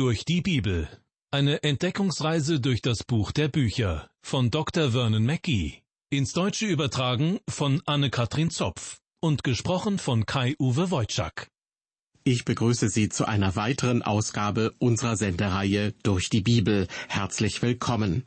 Durch die Bibel. Eine Entdeckungsreise durch das Buch der Bücher von Dr. Vernon Mackey. Ins Deutsche übertragen von Anne-Katrin Zopf und gesprochen von Kai-Uwe Wojczak. Ich begrüße Sie zu einer weiteren Ausgabe unserer Sendereihe Durch die Bibel. Herzlich willkommen.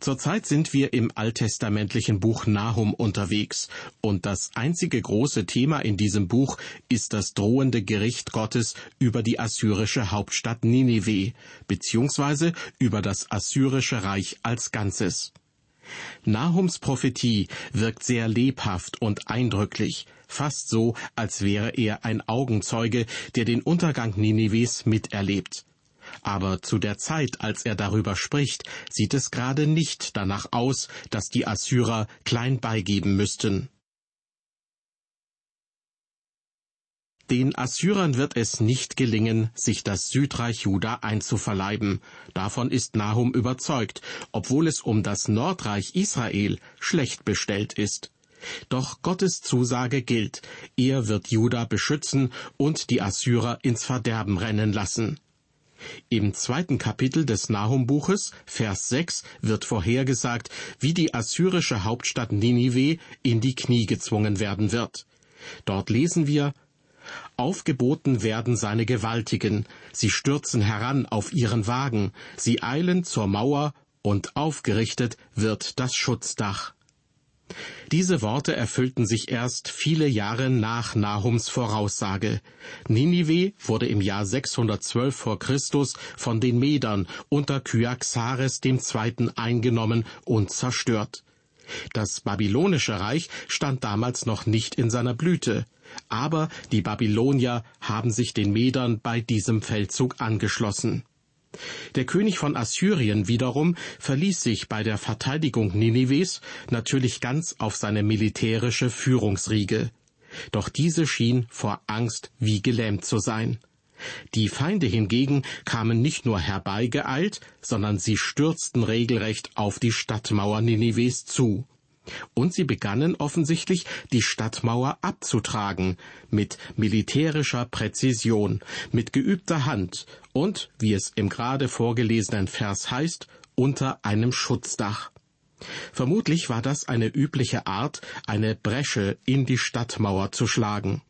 Zurzeit sind wir im alttestamentlichen Buch Nahum unterwegs, und das einzige große Thema in diesem Buch ist das drohende Gericht Gottes über die assyrische Hauptstadt Ninive, beziehungsweise über das assyrische Reich als Ganzes. Nahums Prophetie wirkt sehr lebhaft und eindrücklich, fast so, als wäre er ein Augenzeuge, der den Untergang Ninives miterlebt. Aber zu der Zeit, als er darüber spricht, sieht es gerade nicht danach aus, dass die Assyrer klein beigeben müssten. Den Assyrern wird es nicht gelingen, sich das Südreich Juda einzuverleiben. Davon ist Nahum überzeugt, obwohl es um das Nordreich Israel schlecht bestellt ist. Doch Gottes Zusage gilt, er wird Juda beschützen und die Assyrer ins Verderben rennen lassen. Im zweiten Kapitel des Nahum-Buches, Vers 6, wird vorhergesagt, wie die assyrische Hauptstadt Ninive in die Knie gezwungen werden wird. Dort lesen wir, Aufgeboten werden seine Gewaltigen, sie stürzen heran auf ihren Wagen, sie eilen zur Mauer, und aufgerichtet wird das Schutzdach. Diese Worte erfüllten sich erst viele Jahre nach Nahums Voraussage. Ninive wurde im Jahr 612 vor Christus von den Medern unter Kyaxares II. eingenommen und zerstört. Das babylonische Reich stand damals noch nicht in seiner Blüte, aber die Babylonier haben sich den Medern bei diesem Feldzug angeschlossen. Der König von Assyrien wiederum verließ sich bei der Verteidigung Ninives natürlich ganz auf seine militärische Führungsriege. Doch diese schien vor Angst wie gelähmt zu sein. Die Feinde hingegen kamen nicht nur herbeigeeilt, sondern sie stürzten regelrecht auf die Stadtmauer Ninives zu. Und sie begannen offensichtlich, die Stadtmauer abzutragen, mit militärischer Präzision, mit geübter Hand und, wie es im gerade vorgelesenen Vers heißt, unter einem Schutzdach. Vermutlich war das eine übliche Art, eine Bresche in die Stadtmauer zu schlagen.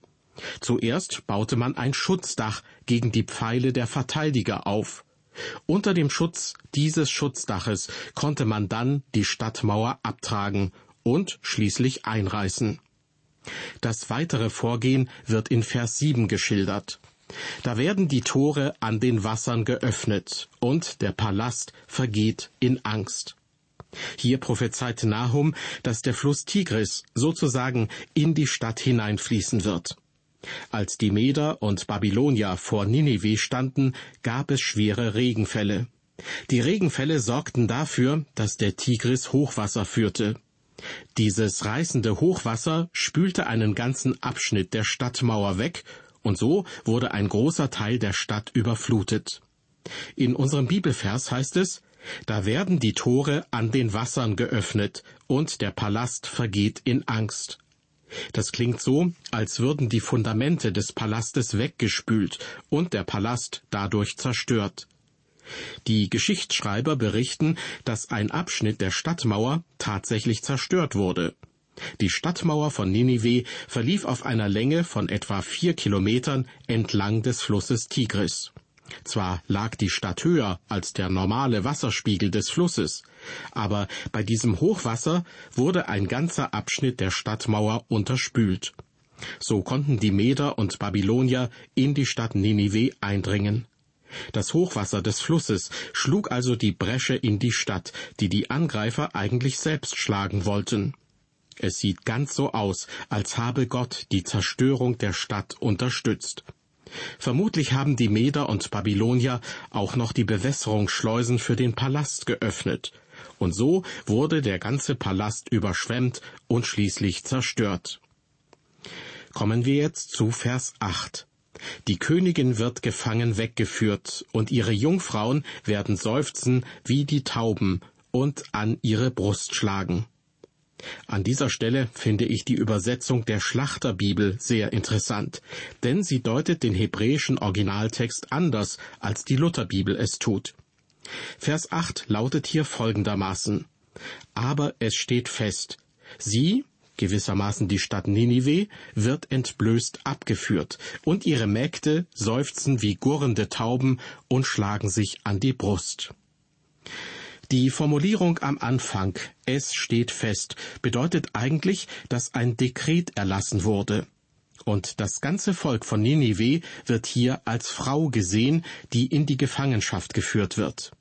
Zuerst baute man ein Schutzdach gegen die Pfeile der Verteidiger auf. Unter dem Schutz dieses Schutzdaches konnte man dann die Stadtmauer abtragen und schließlich einreißen. Das weitere Vorgehen wird in Vers 7 geschildert. Da werden die Tore an den Wassern geöffnet und der Palast vergeht in Angst. Hier prophezeit Nahum, dass der Fluss Tigris sozusagen in die Stadt hineinfließen wird. Als die Meder und Babylonier vor Ninive standen, gab es schwere Regenfälle. Die Regenfälle sorgten dafür, dass der Tigris Hochwasser führte. Dieses reißende Hochwasser spülte einen ganzen Abschnitt der Stadtmauer weg, und so wurde ein großer Teil der Stadt überflutet. In unserem Bibelvers heißt es, da werden die Tore an den Wassern geöffnet, und der Palast vergeht in Angst. Das klingt so, als würden die Fundamente des Palastes weggespült und der Palast dadurch zerstört. Die Geschichtsschreiber berichten, dass ein Abschnitt der Stadtmauer tatsächlich zerstört wurde. Die Stadtmauer von Ninive verlief auf einer Länge von etwa vier Kilometern entlang des Flusses Tigris. Zwar lag die Stadt höher als der normale Wasserspiegel des Flusses, aber bei diesem Hochwasser wurde ein ganzer Abschnitt der Stadtmauer unterspült. So konnten die Meder und Babylonier in die Stadt Ninive eindringen. Das Hochwasser des Flusses schlug also die Bresche in die Stadt, die die Angreifer eigentlich selbst schlagen wollten. Es sieht ganz so aus, als habe Gott die Zerstörung der Stadt unterstützt. Vermutlich haben die Meder und Babylonier auch noch die Bewässerungsschleusen für den Palast geöffnet, und so wurde der ganze Palast überschwemmt und schließlich zerstört. Kommen wir jetzt zu Vers 8. Die Königin wird gefangen weggeführt, und ihre Jungfrauen werden seufzen wie die Tauben und an ihre Brust schlagen. An dieser Stelle finde ich die Übersetzung der Schlachterbibel sehr interessant, denn sie deutet den hebräischen Originaltext anders, als die Lutherbibel es tut. Vers 8 lautet hier folgendermaßen Aber es steht fest, sie, gewissermaßen die Stadt Ninive, wird entblößt abgeführt, und ihre Mägde seufzen wie gurrende Tauben und schlagen sich an die Brust. Die Formulierung am Anfang, es steht fest, bedeutet eigentlich, dass ein Dekret erlassen wurde. Und das ganze Volk von Ninive wird hier als Frau gesehen, die in die Gefangenschaft geführt wird.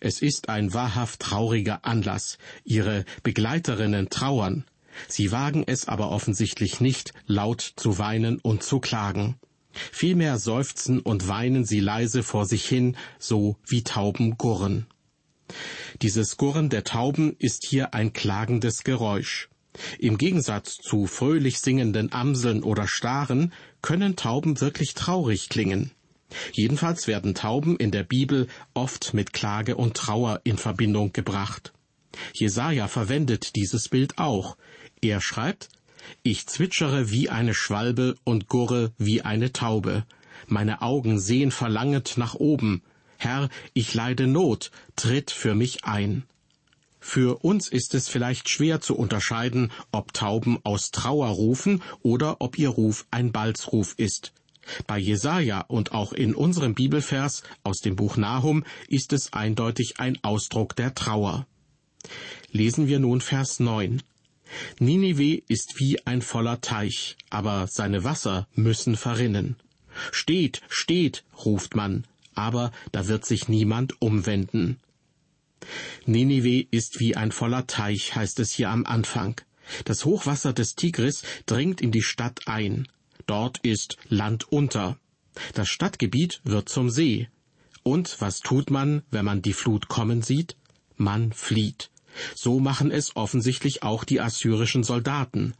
Es ist ein wahrhaft trauriger Anlass. Ihre Begleiterinnen trauern. Sie wagen es aber offensichtlich nicht, laut zu weinen und zu klagen. Vielmehr seufzen und weinen sie leise vor sich hin, so wie Tauben gurren. Dieses Gurren der Tauben ist hier ein klagendes Geräusch. Im Gegensatz zu fröhlich singenden Amseln oder Staren können Tauben wirklich traurig klingen. Jedenfalls werden Tauben in der Bibel oft mit Klage und Trauer in Verbindung gebracht. Jesaja verwendet dieses Bild auch. Er schreibt, ich zwitschere wie eine Schwalbe und gurre wie eine Taube. Meine Augen sehen verlangend nach oben. Herr, ich leide Not, tritt für mich ein. Für uns ist es vielleicht schwer zu unterscheiden, ob Tauben aus Trauer rufen oder ob ihr Ruf ein Balzruf ist. Bei Jesaja und auch in unserem Bibelvers aus dem Buch Nahum ist es eindeutig ein Ausdruck der Trauer. Lesen wir nun Vers 9. Ninive ist wie ein voller Teich, aber seine Wasser müssen verrinnen. Steht, steht, ruft man, aber da wird sich niemand umwenden. Ninive ist wie ein voller Teich, heißt es hier am Anfang. Das Hochwasser des Tigris dringt in die Stadt ein. Dort ist Land unter. Das Stadtgebiet wird zum See. Und was tut man, wenn man die Flut kommen sieht? Man flieht. So machen es offensichtlich auch die assyrischen Soldaten.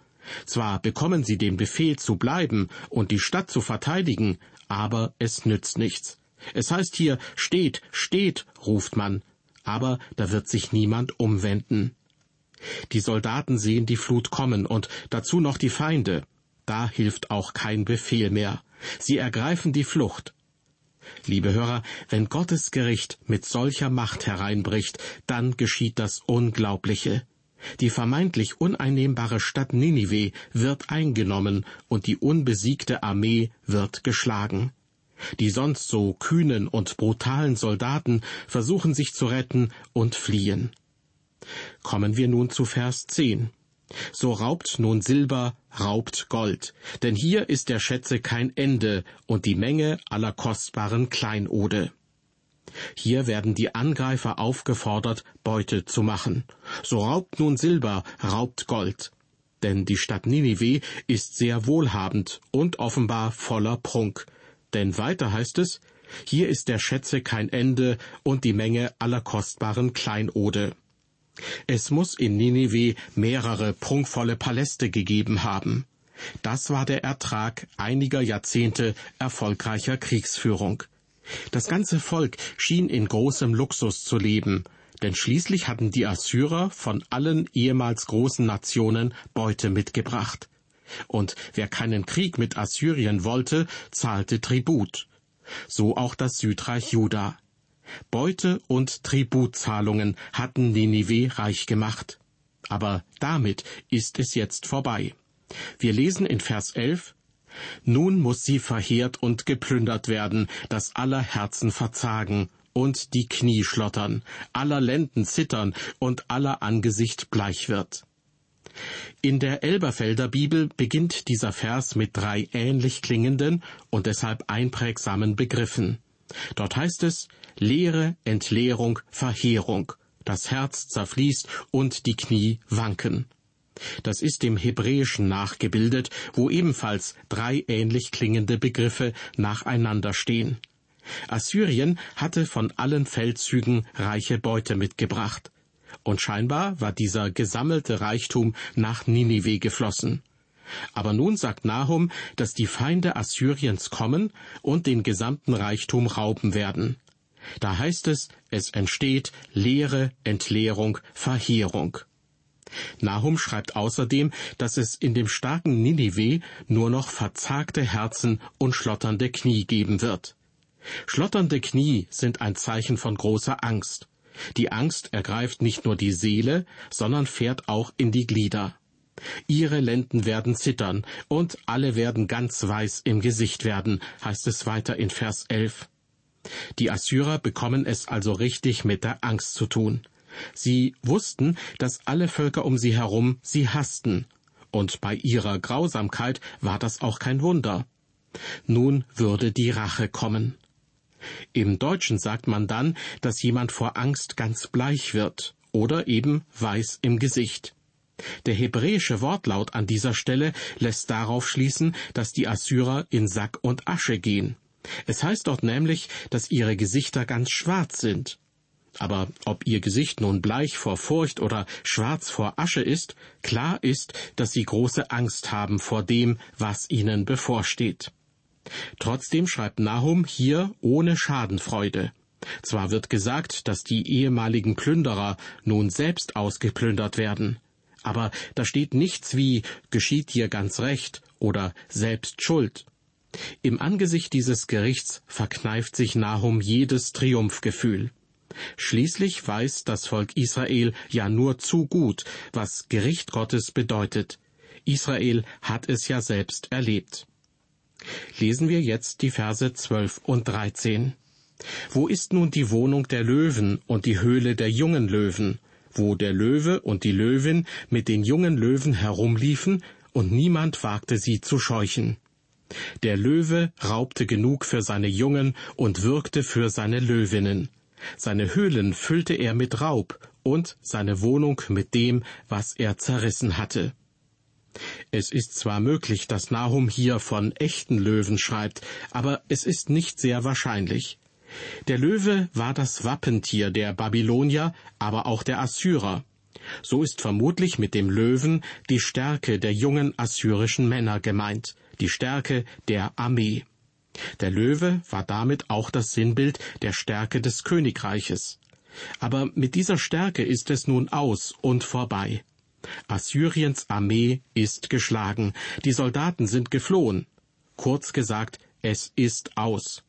Zwar bekommen sie den Befehl zu bleiben und die Stadt zu verteidigen, aber es nützt nichts. Es heißt hier Steht, steht, ruft man, aber da wird sich niemand umwenden. Die Soldaten sehen die Flut kommen und dazu noch die Feinde. Da hilft auch kein Befehl mehr. Sie ergreifen die Flucht. Liebe Hörer, wenn Gottes Gericht mit solcher Macht hereinbricht, dann geschieht das Unglaubliche. Die vermeintlich uneinnehmbare Stadt Ninive wird eingenommen und die unbesiegte Armee wird geschlagen. Die sonst so kühnen und brutalen Soldaten versuchen sich zu retten und fliehen. Kommen wir nun zu Vers 10. So raubt nun Silber, raubt Gold, denn hier ist der Schätze kein Ende und die Menge aller kostbaren Kleinode. Hier werden die Angreifer aufgefordert, Beute zu machen. So raubt nun Silber, raubt Gold. Denn die Stadt Ninive ist sehr wohlhabend und offenbar voller Prunk, denn weiter heißt es, hier ist der Schätze kein Ende und die Menge aller kostbaren Kleinode. Es muss in Ninive mehrere prunkvolle Paläste gegeben haben. Das war der Ertrag einiger Jahrzehnte erfolgreicher Kriegsführung. Das ganze Volk schien in großem Luxus zu leben, denn schließlich hatten die Assyrer von allen ehemals großen Nationen Beute mitgebracht. Und wer keinen Krieg mit Assyrien wollte, zahlte Tribut. So auch das Südreich Juda. Beute und Tributzahlungen hatten Ninive reich gemacht. Aber damit ist es jetzt vorbei. Wir lesen in Vers 11, Nun muss sie verheert und geplündert werden, dass aller Herzen verzagen und die Knie schlottern, aller Lenden zittern und aller Angesicht bleich wird. In der Elberfelder Bibel beginnt dieser Vers mit drei ähnlich klingenden und deshalb einprägsamen Begriffen. Dort heißt es Leere, Entleerung, Verheerung. Das Herz zerfließt und die Knie wanken. Das ist dem Hebräischen nachgebildet, wo ebenfalls drei ähnlich klingende Begriffe nacheinander stehen. Assyrien hatte von allen Feldzügen reiche Beute mitgebracht und scheinbar war dieser gesammelte Reichtum nach Ninive geflossen. Aber nun sagt Nahum, dass die Feinde Assyriens kommen und den gesamten Reichtum rauben werden. Da heißt es, es entsteht Leere, Entleerung, Verheerung. Nahum schreibt außerdem, dass es in dem starken Ninive nur noch verzagte Herzen und schlotternde Knie geben wird. Schlotternde Knie sind ein Zeichen von großer Angst. Die Angst ergreift nicht nur die Seele, sondern fährt auch in die Glieder. Ihre Lenden werden zittern, und alle werden ganz weiß im Gesicht werden, heißt es weiter in Vers 11. Die Assyrer bekommen es also richtig mit der Angst zu tun. Sie wussten, dass alle Völker um sie herum sie hassten, und bei ihrer Grausamkeit war das auch kein Wunder. Nun würde die Rache kommen. Im Deutschen sagt man dann, dass jemand vor Angst ganz bleich wird oder eben weiß im Gesicht. Der hebräische Wortlaut an dieser Stelle lässt darauf schließen, dass die Assyrer in Sack und Asche gehen. Es heißt dort nämlich, dass ihre Gesichter ganz schwarz sind. Aber ob ihr Gesicht nun bleich vor Furcht oder schwarz vor Asche ist, klar ist, dass sie große Angst haben vor dem, was ihnen bevorsteht. Trotzdem schreibt Nahum hier ohne Schadenfreude. Zwar wird gesagt, dass die ehemaligen Plünderer nun selbst ausgeplündert werden, aber da steht nichts wie geschieht hier ganz recht oder selbst schuld. Im Angesicht dieses Gerichts verkneift sich Nahum jedes Triumphgefühl. Schließlich weiß das Volk Israel ja nur zu gut, was Gericht Gottes bedeutet. Israel hat es ja selbst erlebt. Lesen wir jetzt die Verse 12 und 13. Wo ist nun die Wohnung der Löwen und die Höhle der jungen Löwen, wo der Löwe und die Löwin mit den jungen Löwen herumliefen und niemand wagte sie zu scheuchen? Der Löwe raubte genug für seine Jungen und würgte für seine Löwinnen. Seine Höhlen füllte er mit Raub und seine Wohnung mit dem, was er zerrissen hatte. Es ist zwar möglich, dass Nahum hier von echten Löwen schreibt, aber es ist nicht sehr wahrscheinlich. Der Löwe war das Wappentier der Babylonier, aber auch der Assyrer. So ist vermutlich mit dem Löwen die Stärke der jungen assyrischen Männer gemeint, die Stärke der Armee. Der Löwe war damit auch das Sinnbild der Stärke des Königreiches. Aber mit dieser Stärke ist es nun aus und vorbei. Assyriens Armee ist geschlagen, die Soldaten sind geflohen. Kurz gesagt, es ist aus.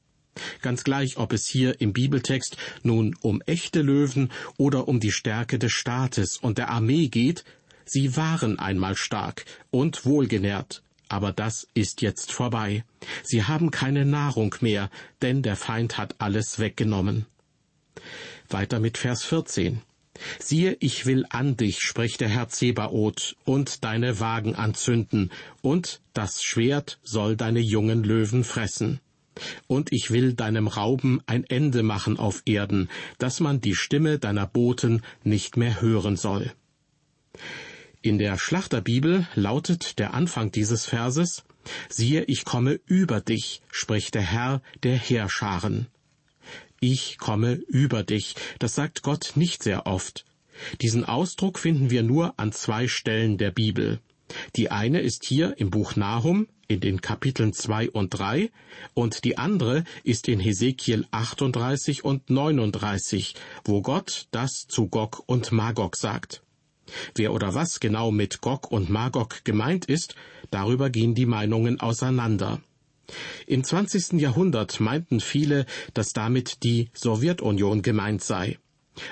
Ganz gleich, ob es hier im Bibeltext nun um echte Löwen oder um die Stärke des Staates und der Armee geht, sie waren einmal stark und wohlgenährt, aber das ist jetzt vorbei. Sie haben keine Nahrung mehr, denn der Feind hat alles weggenommen. Weiter mit Vers 14. Siehe, ich will an dich, spricht der Herr Zebaoth, und deine Wagen anzünden, und das Schwert soll deine jungen Löwen fressen. Und ich will deinem Rauben ein Ende machen auf Erden, dass man die Stimme deiner Boten nicht mehr hören soll. In der Schlachterbibel lautet der Anfang dieses Verses Siehe, ich komme über dich, spricht der Herr der Heerscharen ich komme über dich. Das sagt Gott nicht sehr oft. Diesen Ausdruck finden wir nur an zwei Stellen der Bibel. Die eine ist hier im Buch Nahum in den Kapiteln zwei und drei und die andere ist in Hesekiel 38 und 39, wo Gott das zu Gog und Magog sagt. Wer oder was genau mit Gog und Magog gemeint ist, darüber gehen die Meinungen auseinander. Im 20. Jahrhundert meinten viele, dass damit die Sowjetunion gemeint sei.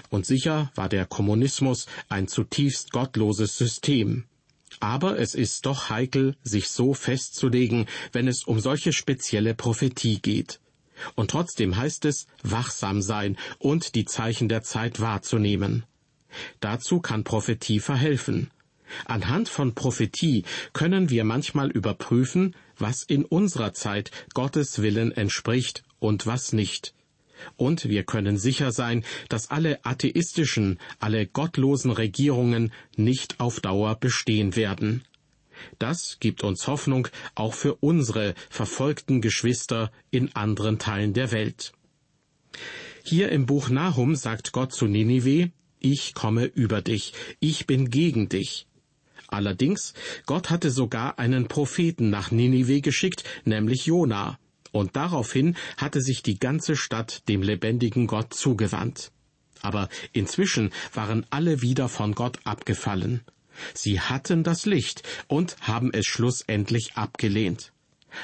Und sicher war der Kommunismus ein zutiefst gottloses System. Aber es ist doch heikel, sich so festzulegen, wenn es um solche spezielle Prophetie geht. Und trotzdem heißt es, wachsam sein und die Zeichen der Zeit wahrzunehmen. Dazu kann Prophetie verhelfen. Anhand von Prophetie können wir manchmal überprüfen, was in unserer Zeit Gottes Willen entspricht und was nicht. Und wir können sicher sein, dass alle atheistischen, alle gottlosen Regierungen nicht auf Dauer bestehen werden. Das gibt uns Hoffnung auch für unsere verfolgten Geschwister in anderen Teilen der Welt. Hier im Buch Nahum sagt Gott zu Ninive, ich komme über dich, ich bin gegen dich. Allerdings, Gott hatte sogar einen Propheten nach Ninive geschickt, nämlich Jona. Und daraufhin hatte sich die ganze Stadt dem lebendigen Gott zugewandt. Aber inzwischen waren alle wieder von Gott abgefallen. Sie hatten das Licht und haben es schlussendlich abgelehnt.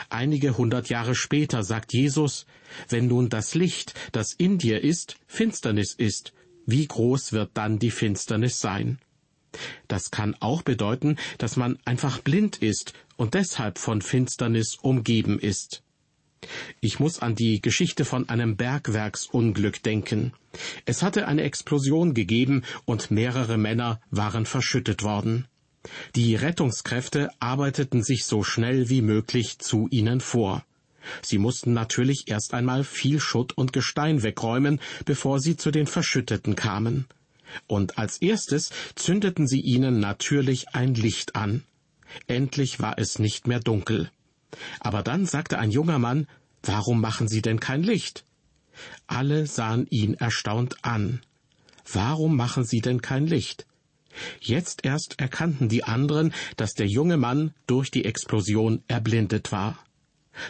Einige hundert Jahre später sagt Jesus, wenn nun das Licht, das in dir ist, Finsternis ist, wie groß wird dann die Finsternis sein? Das kann auch bedeuten, dass man einfach blind ist und deshalb von Finsternis umgeben ist. Ich muss an die Geschichte von einem Bergwerksunglück denken. Es hatte eine Explosion gegeben und mehrere Männer waren verschüttet worden. Die Rettungskräfte arbeiteten sich so schnell wie möglich zu ihnen vor. Sie mussten natürlich erst einmal viel Schutt und Gestein wegräumen, bevor sie zu den Verschütteten kamen. Und als erstes zündeten sie ihnen natürlich ein Licht an. Endlich war es nicht mehr dunkel. Aber dann sagte ein junger Mann, Warum machen Sie denn kein Licht? Alle sahen ihn erstaunt an. Warum machen Sie denn kein Licht? Jetzt erst erkannten die anderen, dass der junge Mann durch die Explosion erblindet war.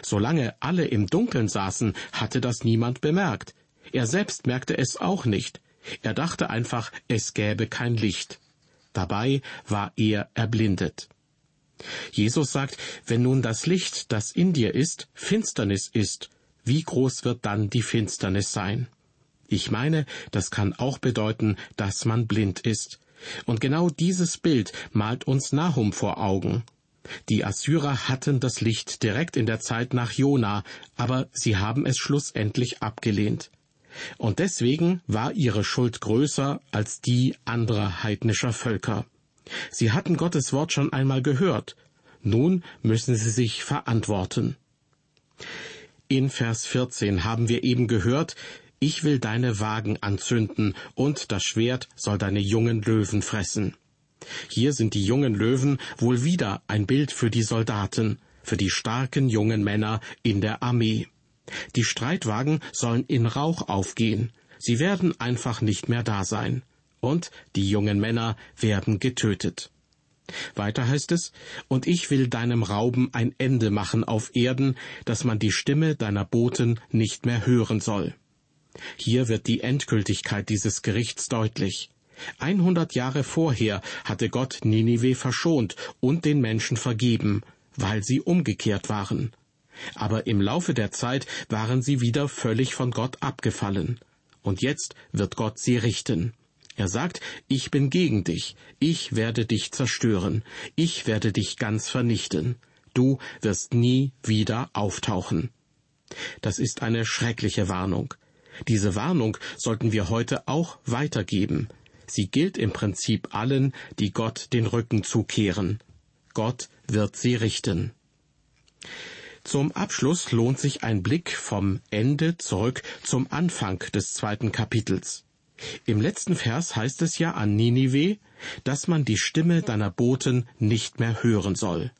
Solange alle im Dunkeln saßen, hatte das niemand bemerkt. Er selbst merkte es auch nicht. Er dachte einfach, es gäbe kein Licht. Dabei war er erblindet. Jesus sagt, wenn nun das Licht, das in dir ist, Finsternis ist, wie groß wird dann die Finsternis sein? Ich meine, das kann auch bedeuten, dass man blind ist. Und genau dieses Bild malt uns Nahum vor Augen. Die Assyrer hatten das Licht direkt in der Zeit nach Jona, aber sie haben es schlussendlich abgelehnt. Und deswegen war ihre Schuld größer als die anderer heidnischer Völker. Sie hatten Gottes Wort schon einmal gehört. Nun müssen sie sich verantworten. In Vers 14 haben wir eben gehört, ich will deine Wagen anzünden, und das Schwert soll deine jungen Löwen fressen. Hier sind die jungen Löwen wohl wieder ein Bild für die Soldaten, für die starken jungen Männer in der Armee. Die Streitwagen sollen in Rauch aufgehen, sie werden einfach nicht mehr da sein und die jungen Männer werden getötet. Weiter heißt es, und ich will deinem Rauben ein Ende machen auf Erden, dass man die Stimme deiner Boten nicht mehr hören soll. Hier wird die Endgültigkeit dieses Gerichts deutlich. Einhundert Jahre vorher hatte Gott Ninive verschont und den Menschen vergeben, weil sie umgekehrt waren. Aber im Laufe der Zeit waren sie wieder völlig von Gott abgefallen. Und jetzt wird Gott sie richten. Er sagt, ich bin gegen dich, ich werde dich zerstören, ich werde dich ganz vernichten, du wirst nie wieder auftauchen. Das ist eine schreckliche Warnung. Diese Warnung sollten wir heute auch weitergeben. Sie gilt im Prinzip allen, die Gott den Rücken zukehren. Gott wird sie richten. Zum Abschluss lohnt sich ein Blick vom Ende zurück zum Anfang des zweiten Kapitels. Im letzten Vers heißt es ja an Ninive, dass man die Stimme deiner Boten nicht mehr hören soll.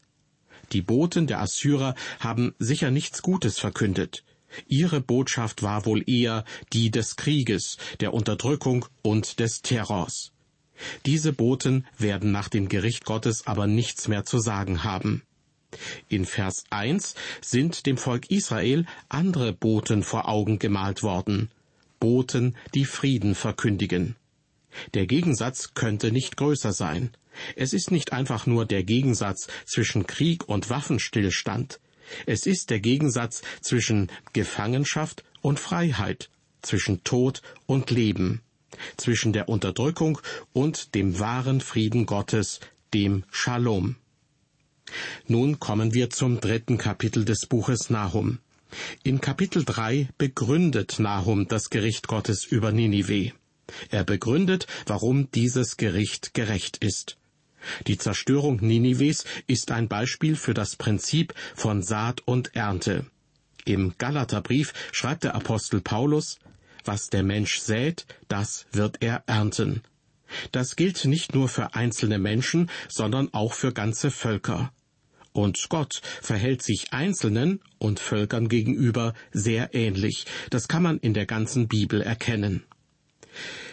Die Boten der Assyrer haben sicher nichts Gutes verkündet. Ihre Botschaft war wohl eher die des Krieges, der Unterdrückung und des Terrors. Diese Boten werden nach dem Gericht Gottes aber nichts mehr zu sagen haben. In Vers 1 sind dem Volk Israel andere Boten vor Augen gemalt worden. Boten, die Frieden verkündigen. Der Gegensatz könnte nicht größer sein. Es ist nicht einfach nur der Gegensatz zwischen Krieg und Waffenstillstand. Es ist der Gegensatz zwischen Gefangenschaft und Freiheit, zwischen Tod und Leben, zwischen der Unterdrückung und dem wahren Frieden Gottes, dem Shalom. Nun kommen wir zum dritten Kapitel des Buches Nahum. In Kapitel 3 begründet Nahum das Gericht Gottes über Ninive. Er begründet, warum dieses Gericht gerecht ist. Die Zerstörung Ninives ist ein Beispiel für das Prinzip von Saat und Ernte. Im Galaterbrief schreibt der Apostel Paulus, was der Mensch sät, das wird er ernten. Das gilt nicht nur für einzelne Menschen, sondern auch für ganze Völker. Und Gott verhält sich Einzelnen und Völkern gegenüber sehr ähnlich. Das kann man in der ganzen Bibel erkennen.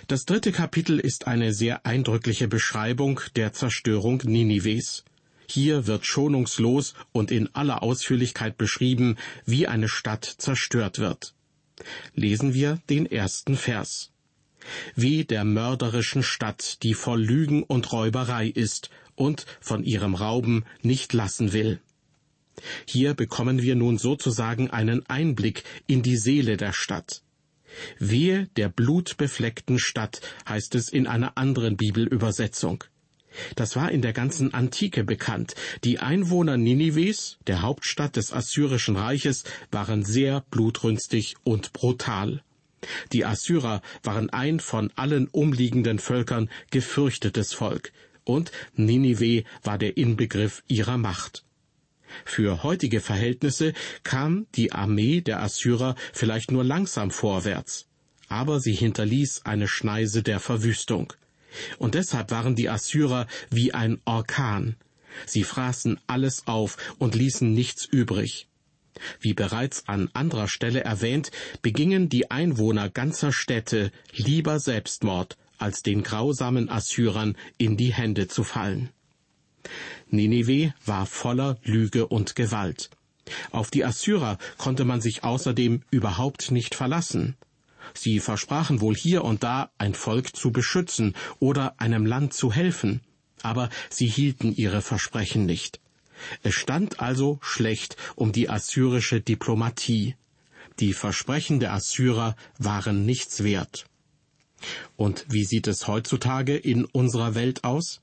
Das dritte Kapitel ist eine sehr eindrückliche Beschreibung der Zerstörung Ninives. Hier wird schonungslos und in aller Ausführlichkeit beschrieben, wie eine Stadt zerstört wird. Lesen wir den ersten Vers. Wie der mörderischen Stadt, die voll Lügen und Räuberei ist und von ihrem Rauben nicht lassen will. Hier bekommen wir nun sozusagen einen Einblick in die Seele der Stadt. Wehe der blutbefleckten Stadt, heißt es in einer anderen Bibelübersetzung. Das war in der ganzen Antike bekannt. Die Einwohner Ninives, der Hauptstadt des Assyrischen Reiches, waren sehr blutrünstig und brutal. Die Assyrer waren ein von allen umliegenden Völkern gefürchtetes Volk, und Ninive war der Inbegriff ihrer Macht. Für heutige Verhältnisse kam die Armee der Assyrer vielleicht nur langsam vorwärts, aber sie hinterließ eine Schneise der Verwüstung. Und deshalb waren die Assyrer wie ein Orkan. Sie fraßen alles auf und ließen nichts übrig. Wie bereits an anderer Stelle erwähnt, begingen die Einwohner ganzer Städte lieber Selbstmord, als den grausamen Assyrern in die Hände zu fallen. Ninive war voller Lüge und Gewalt. Auf die Assyrer konnte man sich außerdem überhaupt nicht verlassen. Sie versprachen wohl hier und da ein Volk zu beschützen oder einem Land zu helfen, aber sie hielten ihre Versprechen nicht. Es stand also schlecht um die assyrische Diplomatie. Die Versprechen der Assyrer waren nichts wert. Und wie sieht es heutzutage in unserer Welt aus?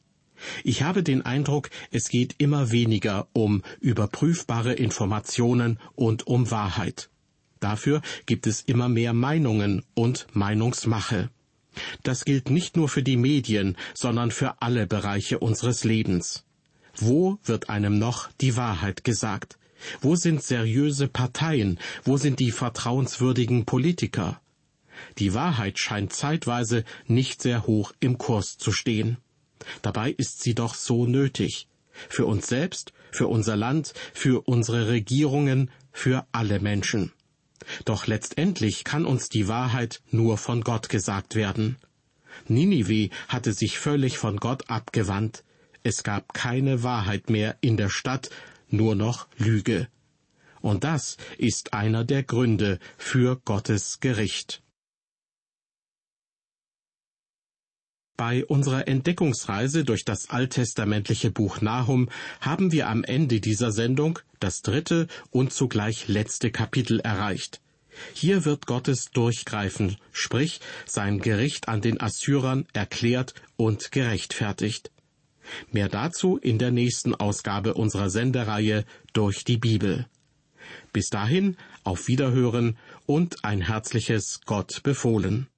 Ich habe den Eindruck, es geht immer weniger um überprüfbare Informationen und um Wahrheit. Dafür gibt es immer mehr Meinungen und Meinungsmache. Das gilt nicht nur für die Medien, sondern für alle Bereiche unseres Lebens. Wo wird einem noch die Wahrheit gesagt? Wo sind seriöse Parteien? Wo sind die vertrauenswürdigen Politiker? Die Wahrheit scheint zeitweise nicht sehr hoch im Kurs zu stehen. Dabei ist sie doch so nötig. Für uns selbst, für unser Land, für unsere Regierungen, für alle Menschen. Doch letztendlich kann uns die Wahrheit nur von Gott gesagt werden. Ninive hatte sich völlig von Gott abgewandt. Es gab keine Wahrheit mehr in der Stadt, nur noch Lüge. Und das ist einer der Gründe für Gottes Gericht. Bei unserer Entdeckungsreise durch das alttestamentliche Buch Nahum haben wir am Ende dieser Sendung das dritte und zugleich letzte Kapitel erreicht. Hier wird Gottes Durchgreifen, sprich sein Gericht an den Assyrern erklärt und gerechtfertigt. Mehr dazu in der nächsten Ausgabe unserer Sendereihe durch die Bibel. Bis dahin auf Wiederhören und ein herzliches Gott befohlen.